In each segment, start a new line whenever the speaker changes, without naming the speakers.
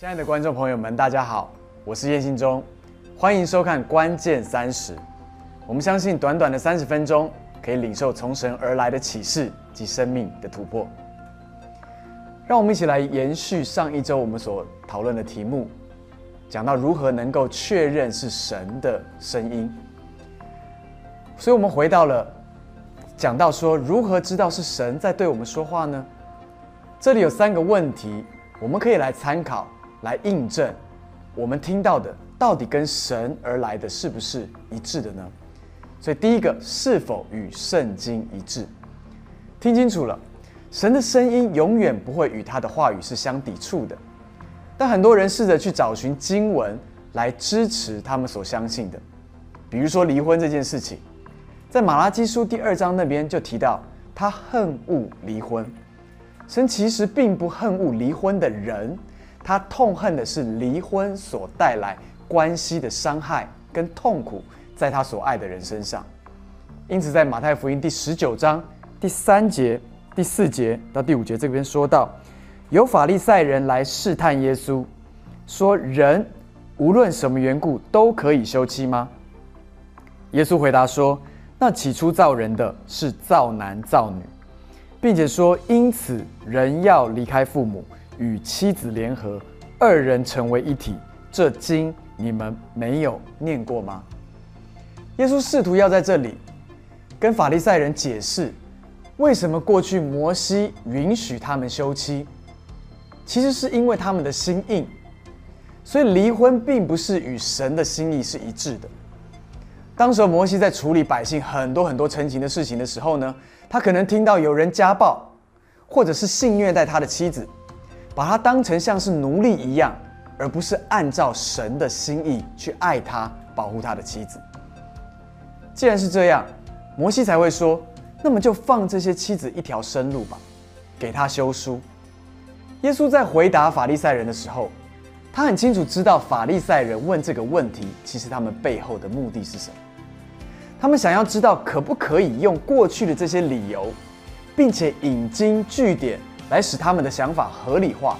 亲爱的观众朋友们，大家好，我是叶信忠，欢迎收看《关键三十》。我们相信，短短的三十分钟，可以领受从神而来的启示及生命的突破。让我们一起来延续上一周我们所讨论的题目，讲到如何能够确认是神的声音。所以，我们回到了讲到说，如何知道是神在对我们说话呢？这里有三个问题，我们可以来参考。来印证我们听到的到底跟神而来的是不是一致的呢？所以第一个是否与圣经一致？听清楚了，神的声音永远不会与他的话语是相抵触的。但很多人试着去找寻经文来支持他们所相信的，比如说离婚这件事情，在马拉基书第二章那边就提到他恨恶离婚，神其实并不恨恶离婚的人。他痛恨的是离婚所带来关系的伤害跟痛苦，在他所爱的人身上。因此，在马太福音第十九章第三节、第四节到第五节这边说到，有法利赛人来试探耶稣，说：“人无论什么缘故都可以休妻吗？”耶稣回答说：“那起初造人的是造男造女，并且说，因此人要离开父母。”与妻子联合，二人成为一体。这经你们没有念过吗？耶稣试图要在这里跟法利赛人解释，为什么过去摩西允许他们休妻，其实是因为他们的心硬，所以离婚并不是与神的心意是一致的。当时摩西在处理百姓很多很多陈情的事情的时候呢，他可能听到有人家暴，或者是性虐待他的妻子。把他当成像是奴隶一样，而不是按照神的心意去爱他、保护他的妻子。既然是这样，摩西才会说：“那么就放这些妻子一条生路吧，给他休书。”耶稣在回答法利赛人的时候，他很清楚知道法利赛人问这个问题，其实他们背后的目的是什么？他们想要知道可不可以用过去的这些理由，并且引经据典。来使他们的想法合理化，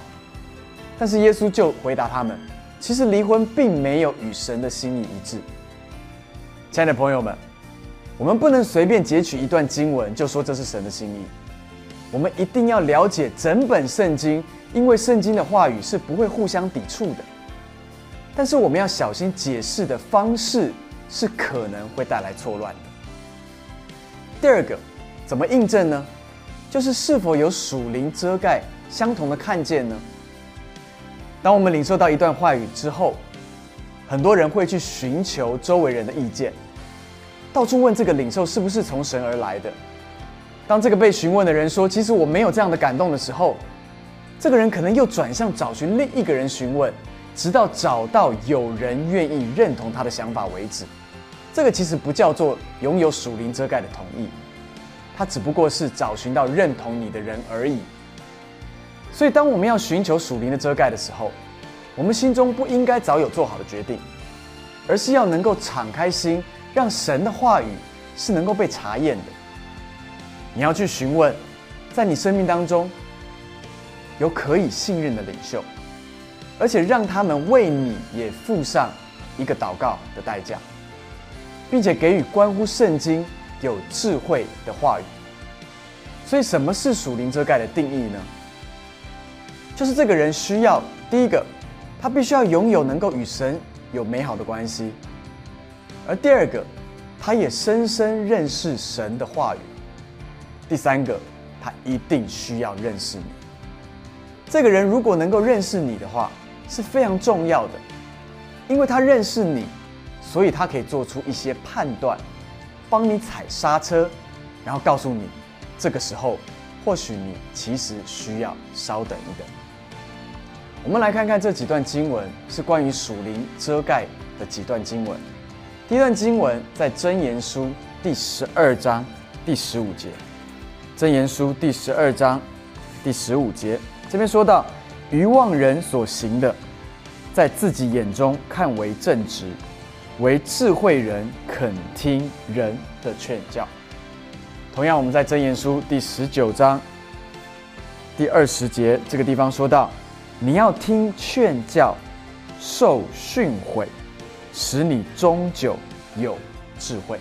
但是耶稣就回答他们：其实离婚并没有与神的心意一致。亲爱的朋友们，我们不能随便截取一段经文就说这是神的心意，我们一定要了解整本圣经，因为圣经的话语是不会互相抵触的。但是我们要小心解释的方式是可能会带来错乱的。第二个，怎么印证呢？就是是否有属灵遮盖相同的看见呢？当我们领受到一段话语之后，很多人会去寻求周围人的意见，到处问这个领受是不是从神而来的。当这个被询问的人说“其实我没有这样的感动”的时候，这个人可能又转向找寻另一个人询问，直到找到有人愿意认同他的想法为止。这个其实不叫做拥有属灵遮盖的同意。他只不过是找寻到认同你的人而已。所以，当我们要寻求属灵的遮盖的时候，我们心中不应该早有做好的决定，而是要能够敞开心，让神的话语是能够被查验的。你要去询问，在你生命当中有可以信任的领袖，而且让他们为你也付上一个祷告的代价，并且给予关乎圣经。有智慧的话语，所以什么是属灵遮盖的定义呢？就是这个人需要第一个，他必须要拥有能够与神有美好的关系；而第二个，他也深深认识神的话语；第三个，他一定需要认识你。这个人如果能够认识你的话，是非常重要的，因为他认识你，所以他可以做出一些判断。帮你踩刹车，然后告诉你，这个时候或许你其实需要稍等一等。我们来看看这几段经文是关于属灵遮盖的几段经文。第一段经文在箴言书第十二章第十五节。箴言书第十二章第十五节这边说到，愚妄人所行的，在自己眼中看为正直。为智慧人肯听人的劝教。同样，我们在箴言书第十九章第二十节这个地方说到：你要听劝教，受训诲，使你终究有智慧。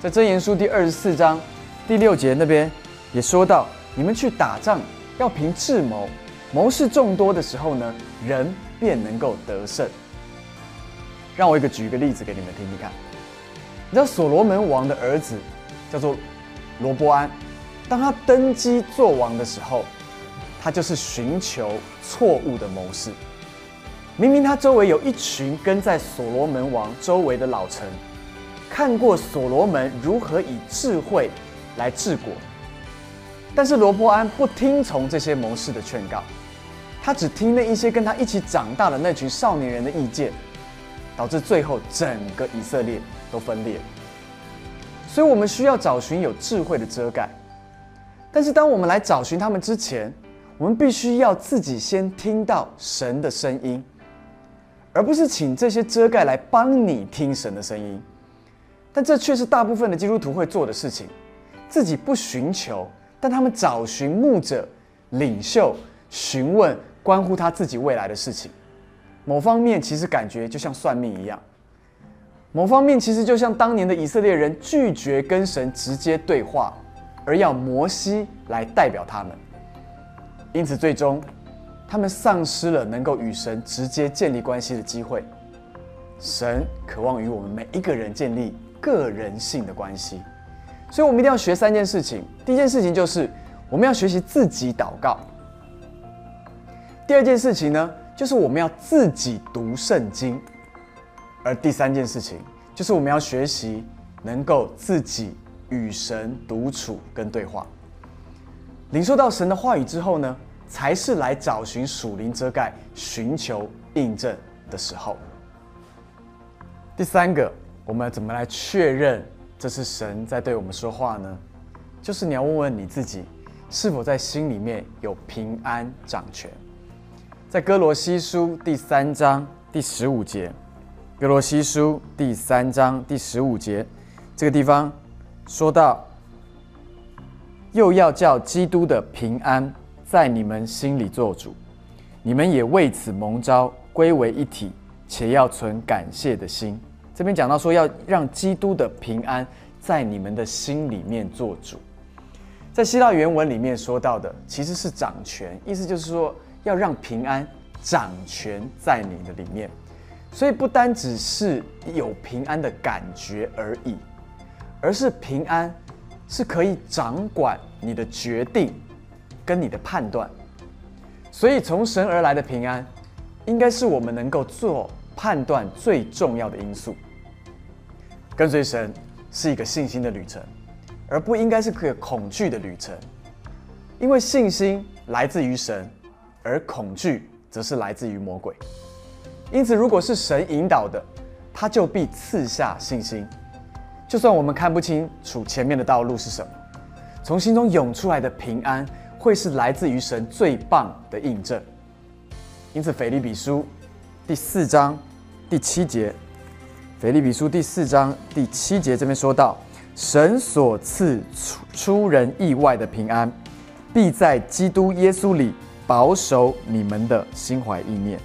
在箴言书第二十四章第六节那边也说到，你们去打仗要凭智谋，谋士众多的时候呢，人便能够得胜。让我一个举一个例子给你们听听看。你知道所罗门王的儿子叫做罗波安，当他登基做王的时候，他就是寻求错误的谋士。明明他周围有一群跟在所罗门王周围的老臣，看过所罗门如何以智慧来治国，但是罗波安不听从这些谋士的劝告，他只听那一些跟他一起长大的那群少年人的意见，导致最后整个以色列。都分裂，所以我们需要找寻有智慧的遮盖。但是当我们来找寻他们之前，我们必须要自己先听到神的声音，而不是请这些遮盖来帮你听神的声音。但这却是大部分的基督徒会做的事情：自己不寻求，但他们找寻牧者、领袖，询问关乎他自己未来的事情。某方面其实感觉就像算命一样。某方面其实就像当年的以色列人拒绝跟神直接对话，而要摩西来代表他们，因此最终他们丧失了能够与神直接建立关系的机会。神渴望与我们每一个人建立个人性的关系，所以我们一定要学三件事情。第一件事情就是我们要学习自己祷告；第二件事情呢，就是我们要自己读圣经。而第三件事情，就是我们要学习能够自己与神独处跟对话，领受到神的话语之后呢，才是来找寻属灵遮盖、寻求印证的时候。第三个，我们怎么来确认这是神在对我们说话呢？就是你要问问你自己，是否在心里面有平安掌权。在哥罗西书第三章第十五节。哥罗西书第三章第十五节，这个地方说到，又要叫基督的平安在你们心里做主，你们也为此蒙召归为一体，且要存感谢的心。这边讲到说，要让基督的平安在你们的心里面做主。在希腊原文里面说到的，其实是掌权，意思就是说，要让平安掌权在你的里面。所以不单只是有平安的感觉而已，而是平安是可以掌管你的决定跟你的判断。所以从神而来的平安，应该是我们能够做判断最重要的因素。跟随神是一个信心的旅程，而不应该是个恐惧的旅程。因为信心来自于神，而恐惧则是来自于魔鬼。因此，如果是神引导的，他就必赐下信心。就算我们看不清楚前面的道路是什么，从心中涌出来的平安，会是来自于神最棒的印证。因此，腓利比书第四章第七节，腓利比书第四章第七节这边说到：神所赐出出人意外的平安，必在基督耶稣里保守你们的心怀意念。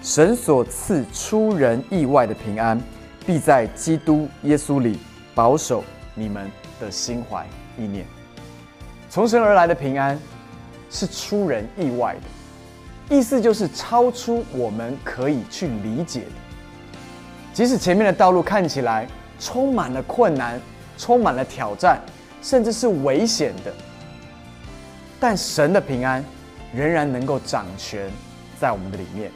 神所赐出人意外的平安，必在基督耶稣里保守你们的心怀意念。从神而来的平安是出人意外的，意思就是超出我们可以去理解的。即使前面的道路看起来充满了困难、充满了挑战，甚至是危险的，但神的平安仍然能够掌权在我们的里面。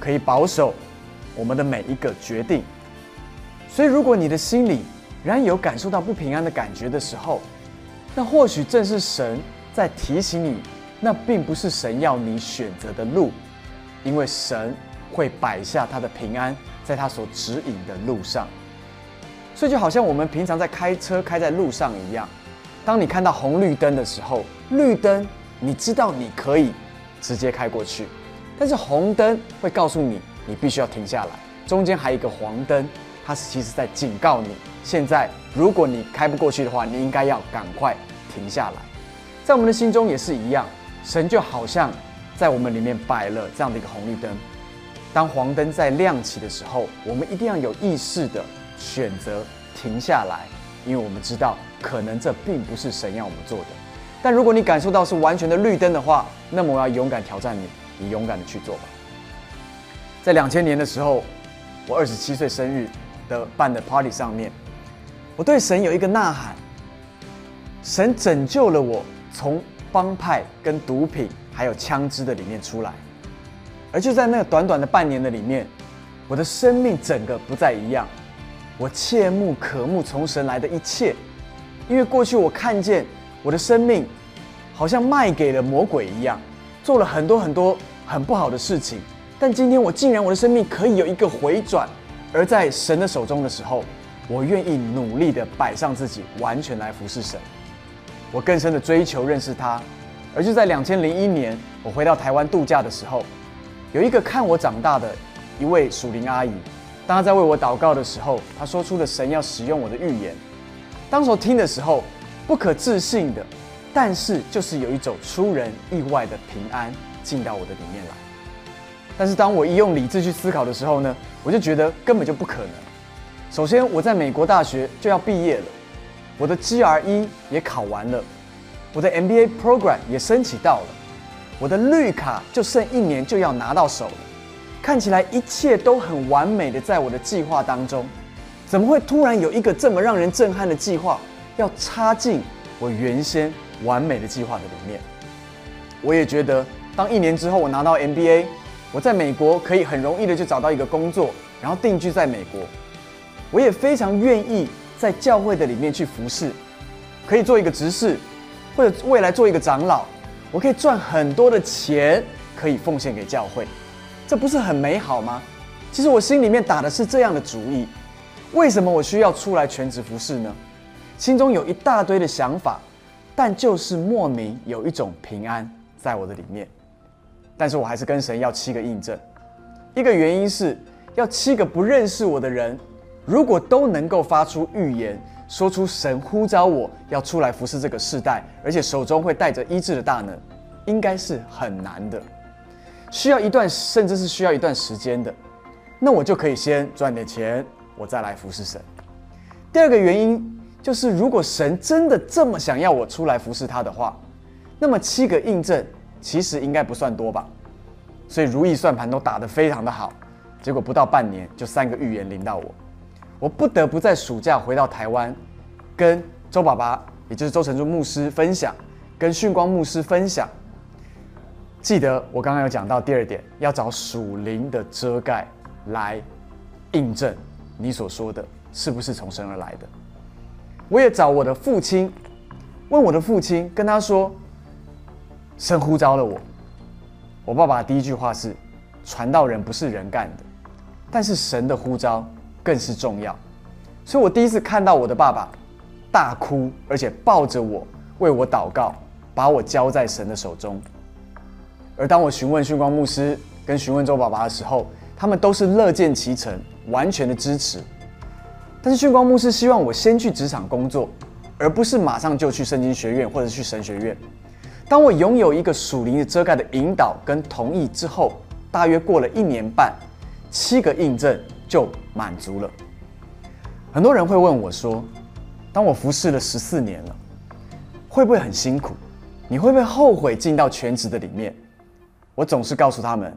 可以保守我们的每一个决定，所以如果你的心里仍然有感受到不平安的感觉的时候，那或许正是神在提醒你，那并不是神要你选择的路，因为神会摆下他的平安在他所指引的路上。所以就好像我们平常在开车开在路上一样，当你看到红绿灯的时候，绿灯你知道你可以直接开过去。但是红灯会告诉你，你必须要停下来。中间还有一个黄灯，它是其实在警告你，现在如果你开不过去的话，你应该要赶快停下来。在我们的心中也是一样，神就好像在我们里面摆了这样的一个红绿灯。当黄灯在亮起的时候，我们一定要有意识的选择停下来，因为我们知道可能这并不是神要我们做的。但如果你感受到是完全的绿灯的话，那么我要勇敢挑战你，你勇敢的去做吧。在两千年的时候，我二十七岁生日的办的 party 上面，我对神有一个呐喊：神拯救了我，从帮派、跟毒品还有枪支的里面出来。而就在那个短短的半年的里面，我的生命整个不再一样。我切慕渴慕从神来的一切，因为过去我看见我的生命好像卖给了魔鬼一样，做了很多很多很不好的事情。但今天我竟然我的生命可以有一个回转，而在神的手中的时候，我愿意努力的摆上自己，完全来服侍神。我更深的追求认识他。而就在两千零一年，我回到台湾度假的时候。有一个看我长大的一位属灵阿姨，当她在为我祷告的时候，她说出了神要使用我的预言。当时听的时候，不可置信的，但是就是有一种出人意外的平安进到我的里面来。但是当我一用理智去思考的时候呢，我就觉得根本就不可能。首先，我在美国大学就要毕业了，我的 GRE 也考完了，我的 MBA program 也申请到了。我的绿卡就剩一年就要拿到手了，看起来一切都很完美的在我的计划当中，怎么会突然有一个这么让人震撼的计划要插进我原先完美的计划的里面？我也觉得，当一年之后我拿到 MBA，我在美国可以很容易的就找到一个工作，然后定居在美国。我也非常愿意在教会的里面去服侍，可以做一个执事，或者未来做一个长老。我可以赚很多的钱，可以奉献给教会，这不是很美好吗？其实我心里面打的是这样的主意。为什么我需要出来全职服侍呢？心中有一大堆的想法，但就是莫名有一种平安在我的里面。但是我还是跟神要七个印证。一个原因是要七个不认识我的人，如果都能够发出预言。说出神呼召我要出来服侍这个世代，而且手中会带着医治的大能，应该是很难的，需要一段甚至是需要一段时间的。那我就可以先赚点钱，我再来服侍神。第二个原因就是，如果神真的这么想要我出来服侍他的话，那么七个印证其实应该不算多吧。所以如意算盘都打得非常的好，结果不到半年就三个预言临到我。我不得不在暑假回到台湾，跟周爸爸，也就是周成珠牧师分享，跟训光牧师分享。记得我刚刚有讲到第二点，要找属灵的遮盖来印证你所说的是不是从神而来的。我也找我的父亲，问我的父亲，跟他说，神呼召了我。我爸爸第一句话是，传道人不是人干的，但是神的呼召。更是重要，所以我第一次看到我的爸爸大哭，而且抱着我为我祷告，把我交在神的手中。而当我询问训光牧师跟询问周爸爸的时候，他们都是乐见其成，完全的支持。但是训光牧师希望我先去职场工作，而不是马上就去圣经学院或者去神学院。当我拥有一个属灵的遮盖的引导跟同意之后，大约过了一年半，七个印证。就满足了。很多人会问我说：“当我服侍了十四年了，会不会很辛苦？你会不会后悔进到全职的里面？”我总是告诉他们，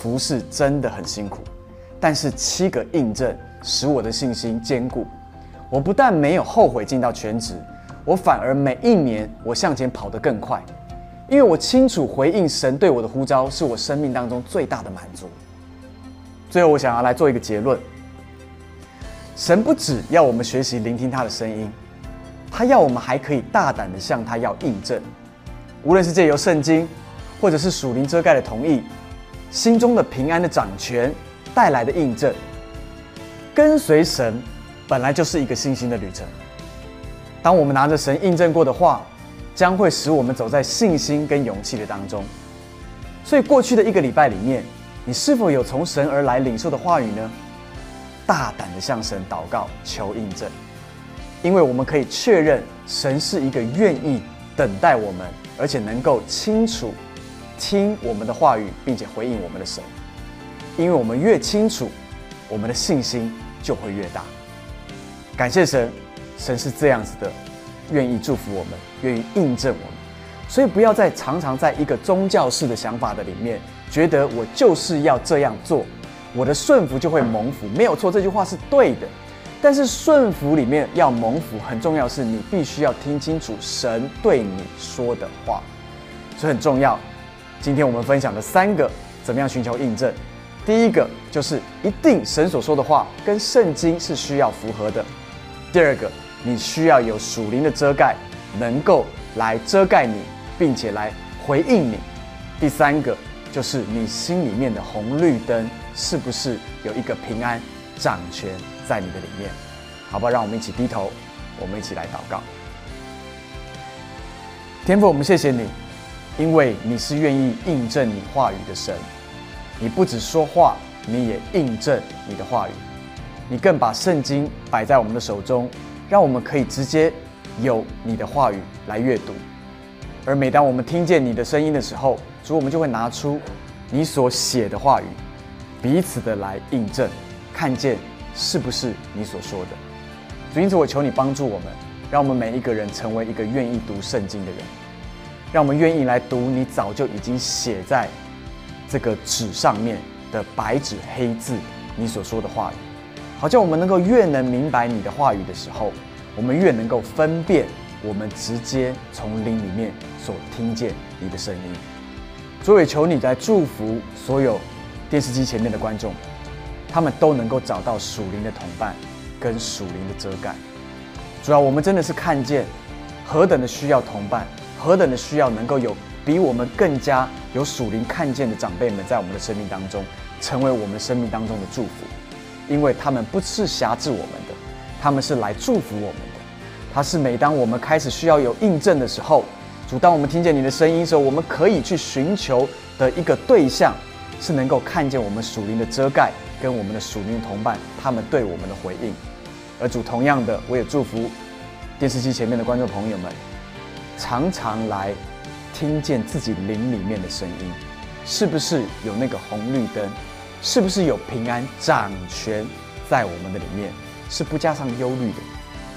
服侍真的很辛苦，但是七个印证使我的信心坚固。我不但没有后悔进到全职，我反而每一年我向前跑得更快，因为我清楚回应神对我的呼召，是我生命当中最大的满足。最后，我想要来做一个结论：神不只要我们学习聆听他的声音，他要我们还可以大胆的向他要印证。无论是借由圣经，或者是属灵遮盖的同意，心中的平安的掌权带来的印证。跟随神本来就是一个信心的旅程。当我们拿着神印证过的话，将会使我们走在信心跟勇气的当中。所以，过去的一个礼拜里面。你是否有从神而来领受的话语呢？大胆的向神祷告求印证，因为我们可以确认神是一个愿意等待我们，而且能够清楚听我们的话语，并且回应我们的神。因为我们越清楚，我们的信心就会越大。感谢神，神是这样子的，愿意祝福我们，愿意印证我们。所以不要再常常在一个宗教式的想法的里面，觉得我就是要这样做，我的顺服就会蒙福。没有错，这句话是对的。但是顺服里面要蒙福，很重要是你必须要听清楚神对你说的话，所以很重要。今天我们分享的三个怎么样寻求印证，第一个就是一定神所说的话跟圣经是需要符合的。第二个，你需要有属灵的遮盖，能够来遮盖你，并且来回应你。第三个，就是你心里面的红绿灯是不是有一个平安掌权。在你的里面，好吧，让我们一起低头，我们一起来祷告。天父，我们谢谢你，因为你是愿意印证你话语的神。你不只说话，你也印证你的话语。你更把圣经摆在我们的手中，让我们可以直接有你的话语来阅读。而每当我们听见你的声音的时候，主，我们就会拿出你所写的话语，彼此的来印证，看见。是不是你所说的？主，因此我求你帮助我们，让我们每一个人成为一个愿意读圣经的人，让我们愿意来读你早就已经写在这个纸上面的白纸黑字你所说的话语，好像我们能够越能明白你的话语的时候，我们越能够分辨我们直接从灵里面所听见你的声音。主，也求你在祝福所有电视机前面的观众。他们都能够找到属灵的同伴，跟属灵的遮盖。主要我们真的是看见何等的需要同伴，何等的需要能够有比我们更加有属灵看见的长辈们在我们的生命当中，成为我们生命当中的祝福。因为他们不是辖制我们的，他们是来祝福我们的。他是每当我们开始需要有印证的时候，主，当我们听见你的声音的时候，我们可以去寻求的一个对象，是能够看见我们属灵的遮盖。跟我们的属灵同伴，他们对我们的回应，而主同样的，我也祝福电视机前面的观众朋友们，常常来听见自己灵里面的声音，是不是有那个红绿灯？是不是有平安掌权在我们的里面？是不加上忧虑的，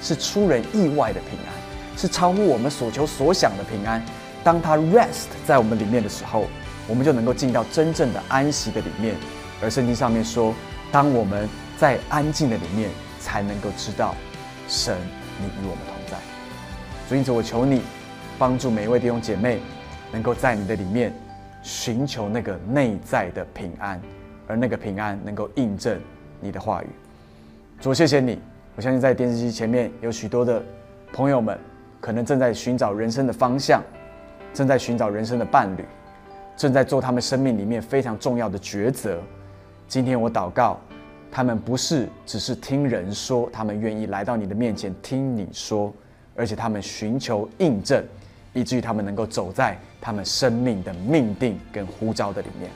是出人意外的平安，是超乎我们所求所想的平安。当他 rest 在我们里面的时候，我们就能够进到真正的安息的里面。而圣经上面说，当我们在安静的里面，才能够知道神你与我们同在。所以，因此我求你帮助每一位弟兄姐妹，能够在你的里面寻求那个内在的平安，而那个平安能够印证你的话语。主，谢谢你！我相信在电视机前面有许多的朋友们，可能正在寻找人生的方向，正在寻找人生的伴侣，正在做他们生命里面非常重要的抉择。今天我祷告，他们不是只是听人说，他们愿意来到你的面前听你说，而且他们寻求印证，以至于他们能够走在他们生命的命定跟呼召的里面。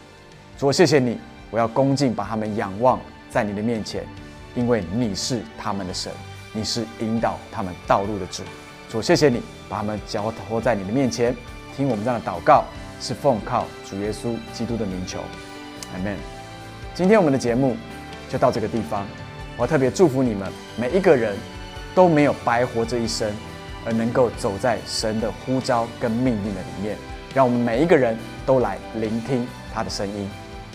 主，谢谢你，我要恭敬把他们仰望在你的面前，因为你是他们的神，你是引导他们道路的主。主，谢谢你把他们交托在你的面前，听我们这样的祷告，是奉靠主耶稣基督的名求，阿门。今天我们的节目就到这个地方，我特别祝福你们每一个人都没有白活这一生，而能够走在神的呼召跟命令的里面。让我们每一个人都来聆听他的声音，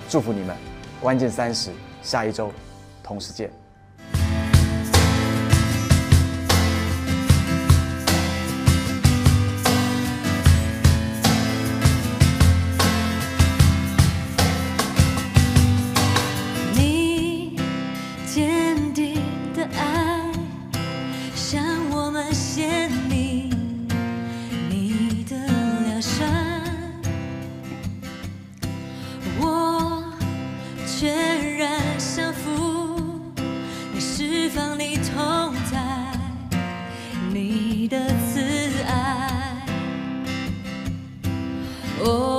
祝福你们。关键三十，下一周同时见。
Oh.